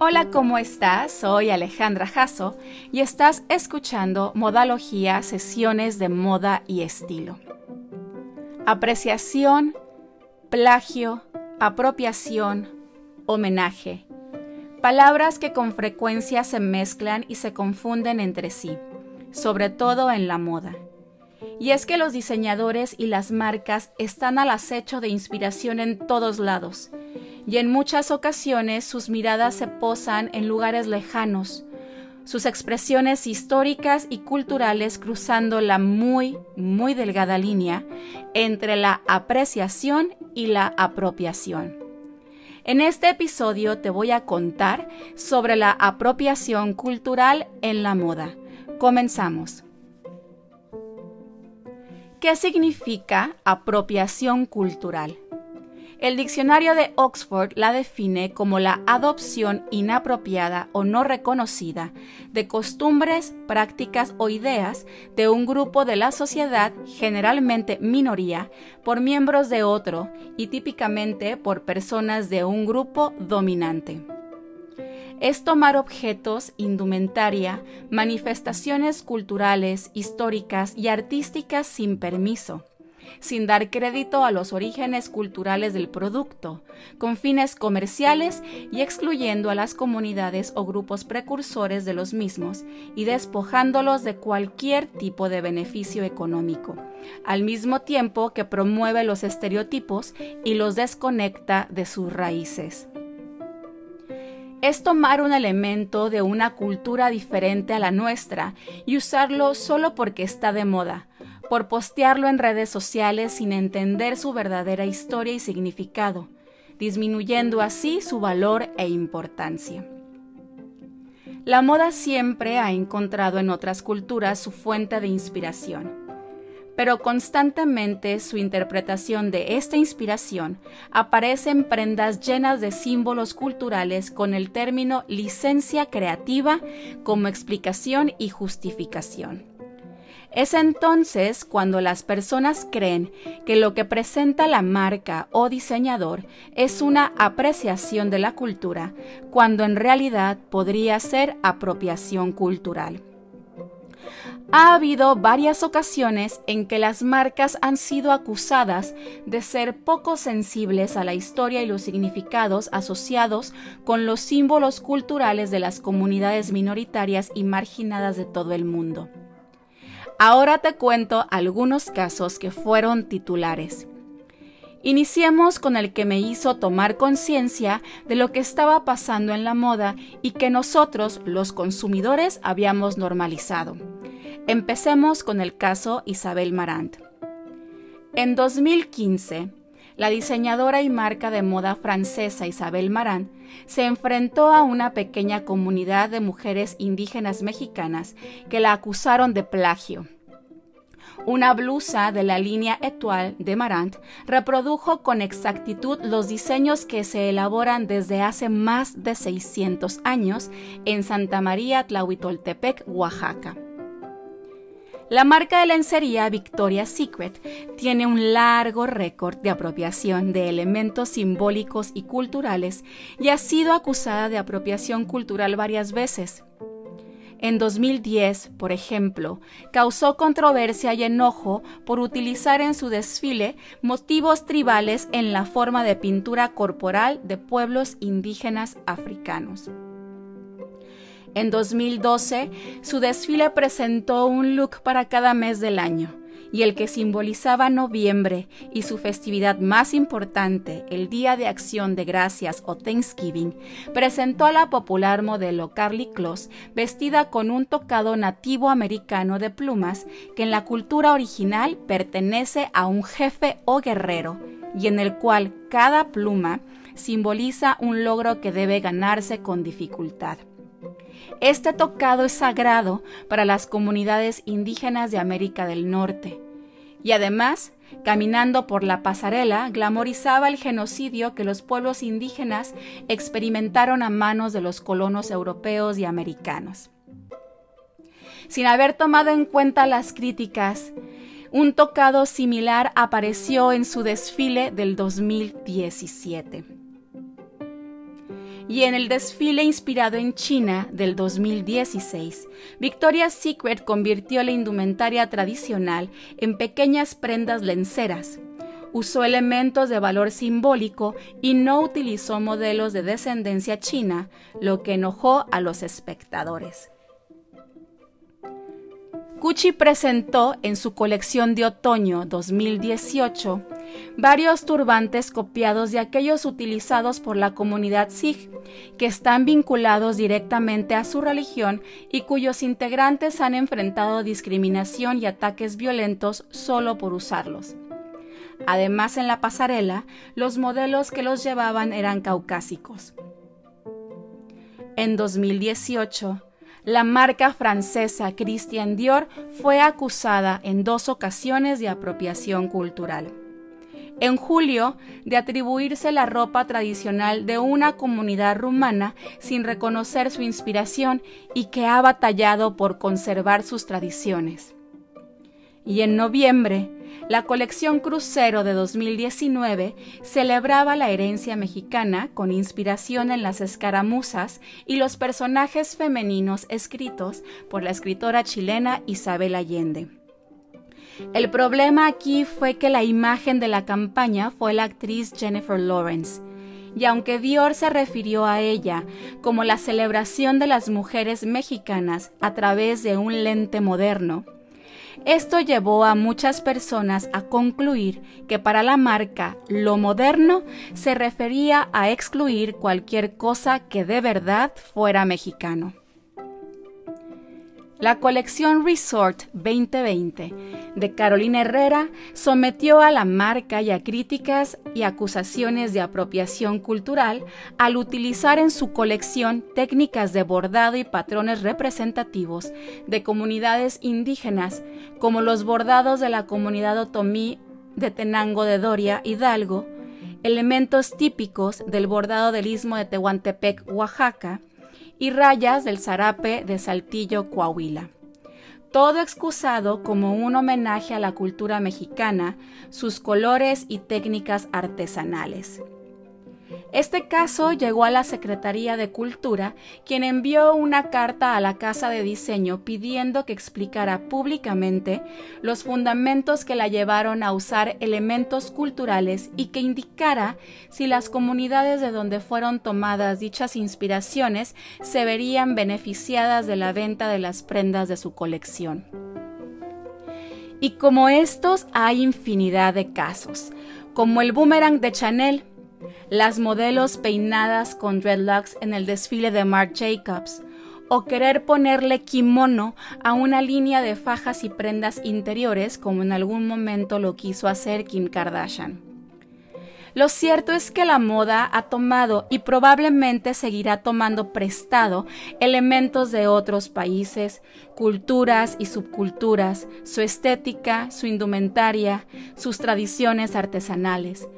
Hola, ¿cómo estás? Soy Alejandra Jasso y estás escuchando Modalogía, sesiones de moda y estilo. Apreciación, plagio, apropiación, homenaje. Palabras que con frecuencia se mezclan y se confunden entre sí, sobre todo en la moda. Y es que los diseñadores y las marcas están al acecho de inspiración en todos lados, y en muchas ocasiones sus miradas se posan en lugares lejanos, sus expresiones históricas y culturales cruzando la muy, muy delgada línea entre la apreciación y la apropiación. En este episodio te voy a contar sobre la apropiación cultural en la moda. Comenzamos. ¿Qué significa apropiación cultural? El diccionario de Oxford la define como la adopción inapropiada o no reconocida de costumbres, prácticas o ideas de un grupo de la sociedad, generalmente minoría, por miembros de otro y típicamente por personas de un grupo dominante. Es tomar objetos, indumentaria, manifestaciones culturales, históricas y artísticas sin permiso sin dar crédito a los orígenes culturales del producto, con fines comerciales y excluyendo a las comunidades o grupos precursores de los mismos y despojándolos de cualquier tipo de beneficio económico, al mismo tiempo que promueve los estereotipos y los desconecta de sus raíces. Es tomar un elemento de una cultura diferente a la nuestra y usarlo solo porque está de moda, por postearlo en redes sociales sin entender su verdadera historia y significado, disminuyendo así su valor e importancia. La moda siempre ha encontrado en otras culturas su fuente de inspiración, pero constantemente su interpretación de esta inspiración aparece en prendas llenas de símbolos culturales con el término licencia creativa como explicación y justificación. Es entonces cuando las personas creen que lo que presenta la marca o diseñador es una apreciación de la cultura, cuando en realidad podría ser apropiación cultural. Ha habido varias ocasiones en que las marcas han sido acusadas de ser poco sensibles a la historia y los significados asociados con los símbolos culturales de las comunidades minoritarias y marginadas de todo el mundo. Ahora te cuento algunos casos que fueron titulares. Iniciemos con el que me hizo tomar conciencia de lo que estaba pasando en la moda y que nosotros, los consumidores, habíamos normalizado. Empecemos con el caso Isabel Marant. En 2015, la diseñadora y marca de moda francesa Isabel Marant se enfrentó a una pequeña comunidad de mujeres indígenas mexicanas que la acusaron de plagio. Una blusa de la línea Etoile de Marant reprodujo con exactitud los diseños que se elaboran desde hace más de 600 años en Santa María Tlahuitoltepec, Oaxaca. La marca de lencería Victoria's Secret tiene un largo récord de apropiación de elementos simbólicos y culturales y ha sido acusada de apropiación cultural varias veces. En 2010, por ejemplo, causó controversia y enojo por utilizar en su desfile motivos tribales en la forma de pintura corporal de pueblos indígenas africanos. En 2012, su desfile presentó un look para cada mes del año, y el que simbolizaba noviembre y su festividad más importante, el Día de Acción de Gracias o Thanksgiving, presentó a la popular modelo Carly Kloss vestida con un tocado nativo americano de plumas que en la cultura original pertenece a un jefe o guerrero y en el cual cada pluma simboliza un logro que debe ganarse con dificultad. Este tocado es sagrado para las comunidades indígenas de América del Norte. Y además, caminando por la pasarela, glamorizaba el genocidio que los pueblos indígenas experimentaron a manos de los colonos europeos y americanos. Sin haber tomado en cuenta las críticas, un tocado similar apareció en su desfile del 2017. Y en el desfile inspirado en China del 2016, Victoria's Secret convirtió la indumentaria tradicional en pequeñas prendas lenceras. Usó elementos de valor simbólico y no utilizó modelos de descendencia china, lo que enojó a los espectadores. Gucci presentó en su colección de otoño 2018 varios turbantes copiados de aquellos utilizados por la comunidad Sikh, que están vinculados directamente a su religión y cuyos integrantes han enfrentado discriminación y ataques violentos solo por usarlos. Además, en la pasarela, los modelos que los llevaban eran caucásicos. En 2018, la marca francesa Christian Dior fue acusada en dos ocasiones de apropiación cultural. En julio, de atribuirse la ropa tradicional de una comunidad rumana sin reconocer su inspiración y que ha batallado por conservar sus tradiciones. Y en noviembre, la colección Crucero de 2019 celebraba la herencia mexicana con inspiración en las escaramuzas y los personajes femeninos escritos por la escritora chilena Isabel Allende. El problema aquí fue que la imagen de la campaña fue la actriz Jennifer Lawrence, y aunque Dior se refirió a ella como la celebración de las mujeres mexicanas a través de un lente moderno, esto llevó a muchas personas a concluir que para la marca lo moderno se refería a excluir cualquier cosa que de verdad fuera mexicano. La colección Resort 2020 de Carolina Herrera sometió a la marca y a críticas y acusaciones de apropiación cultural al utilizar en su colección técnicas de bordado y patrones representativos de comunidades indígenas como los bordados de la comunidad otomí de Tenango de Doria, Hidalgo, elementos típicos del bordado del istmo de Tehuantepec, Oaxaca, y rayas del zarape de Saltillo, Coahuila. Todo excusado como un homenaje a la cultura mexicana, sus colores y técnicas artesanales. Este caso llegó a la Secretaría de Cultura, quien envió una carta a la Casa de Diseño pidiendo que explicara públicamente los fundamentos que la llevaron a usar elementos culturales y que indicara si las comunidades de donde fueron tomadas dichas inspiraciones se verían beneficiadas de la venta de las prendas de su colección. Y como estos hay infinidad de casos, como el boomerang de Chanel, las modelos peinadas con dreadlocks en el desfile de Marc Jacobs, o querer ponerle kimono a una línea de fajas y prendas interiores como en algún momento lo quiso hacer Kim Kardashian. Lo cierto es que la moda ha tomado y probablemente seguirá tomando prestado elementos de otros países, culturas y subculturas, su estética, su indumentaria, sus tradiciones artesanales,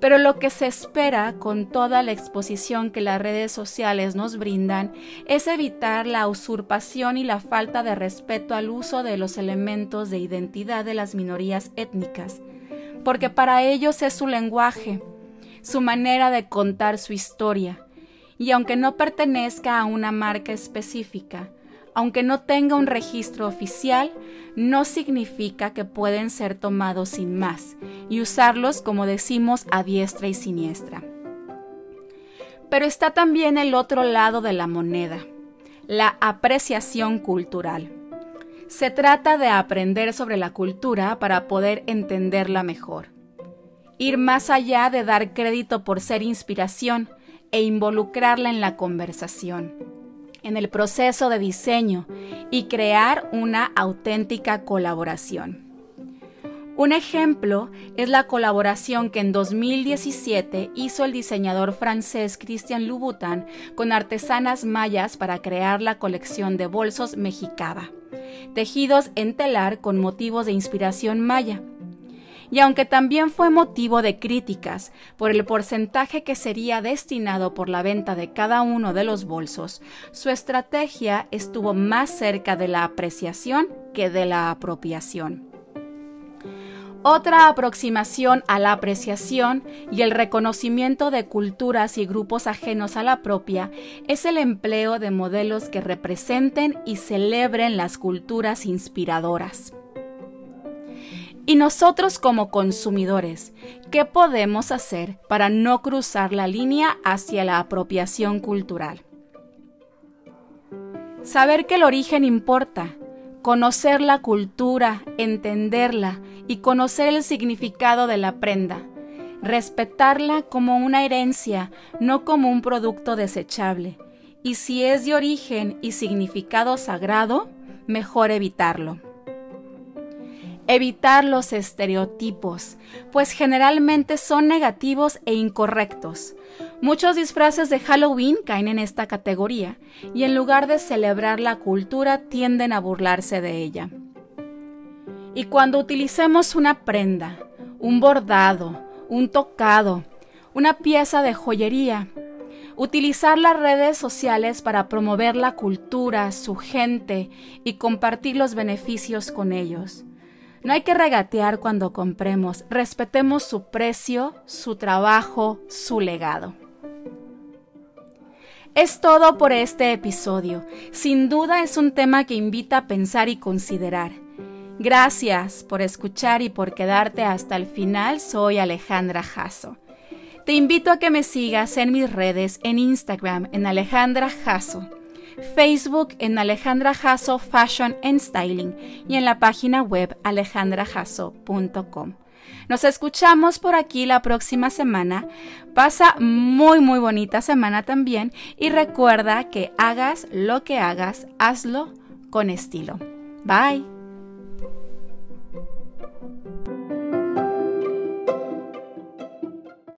pero lo que se espera con toda la exposición que las redes sociales nos brindan es evitar la usurpación y la falta de respeto al uso de los elementos de identidad de las minorías étnicas, porque para ellos es su lenguaje, su manera de contar su historia, y aunque no pertenezca a una marca específica, aunque no tenga un registro oficial, no significa que pueden ser tomados sin más y usarlos como decimos a diestra y siniestra. Pero está también el otro lado de la moneda, la apreciación cultural. Se trata de aprender sobre la cultura para poder entenderla mejor. Ir más allá de dar crédito por ser inspiración e involucrarla en la conversación en el proceso de diseño y crear una auténtica colaboración. Un ejemplo es la colaboración que en 2017 hizo el diseñador francés Christian Louboutin con artesanas mayas para crear la colección de bolsos Mexicaba, tejidos en telar con motivos de inspiración maya y aunque también fue motivo de críticas por el porcentaje que sería destinado por la venta de cada uno de los bolsos, su estrategia estuvo más cerca de la apreciación que de la apropiación. Otra aproximación a la apreciación y el reconocimiento de culturas y grupos ajenos a la propia es el empleo de modelos que representen y celebren las culturas inspiradoras. Y nosotros como consumidores, ¿qué podemos hacer para no cruzar la línea hacia la apropiación cultural? Saber que el origen importa, conocer la cultura, entenderla y conocer el significado de la prenda, respetarla como una herencia, no como un producto desechable, y si es de origen y significado sagrado, mejor evitarlo. Evitar los estereotipos, pues generalmente son negativos e incorrectos. Muchos disfraces de Halloween caen en esta categoría y en lugar de celebrar la cultura tienden a burlarse de ella. Y cuando utilicemos una prenda, un bordado, un tocado, una pieza de joyería, utilizar las redes sociales para promover la cultura, su gente y compartir los beneficios con ellos. No hay que regatear cuando compremos, respetemos su precio, su trabajo, su legado. Es todo por este episodio. Sin duda es un tema que invita a pensar y considerar. Gracias por escuchar y por quedarte hasta el final. Soy Alejandra Jasso. Te invito a que me sigas en mis redes en Instagram en Alejandra Jasso Facebook en Alejandra Jasso Fashion and Styling y en la página web alejandrajasso.com. Nos escuchamos por aquí la próxima semana. Pasa muy muy bonita semana también y recuerda que hagas lo que hagas, hazlo con estilo. Bye.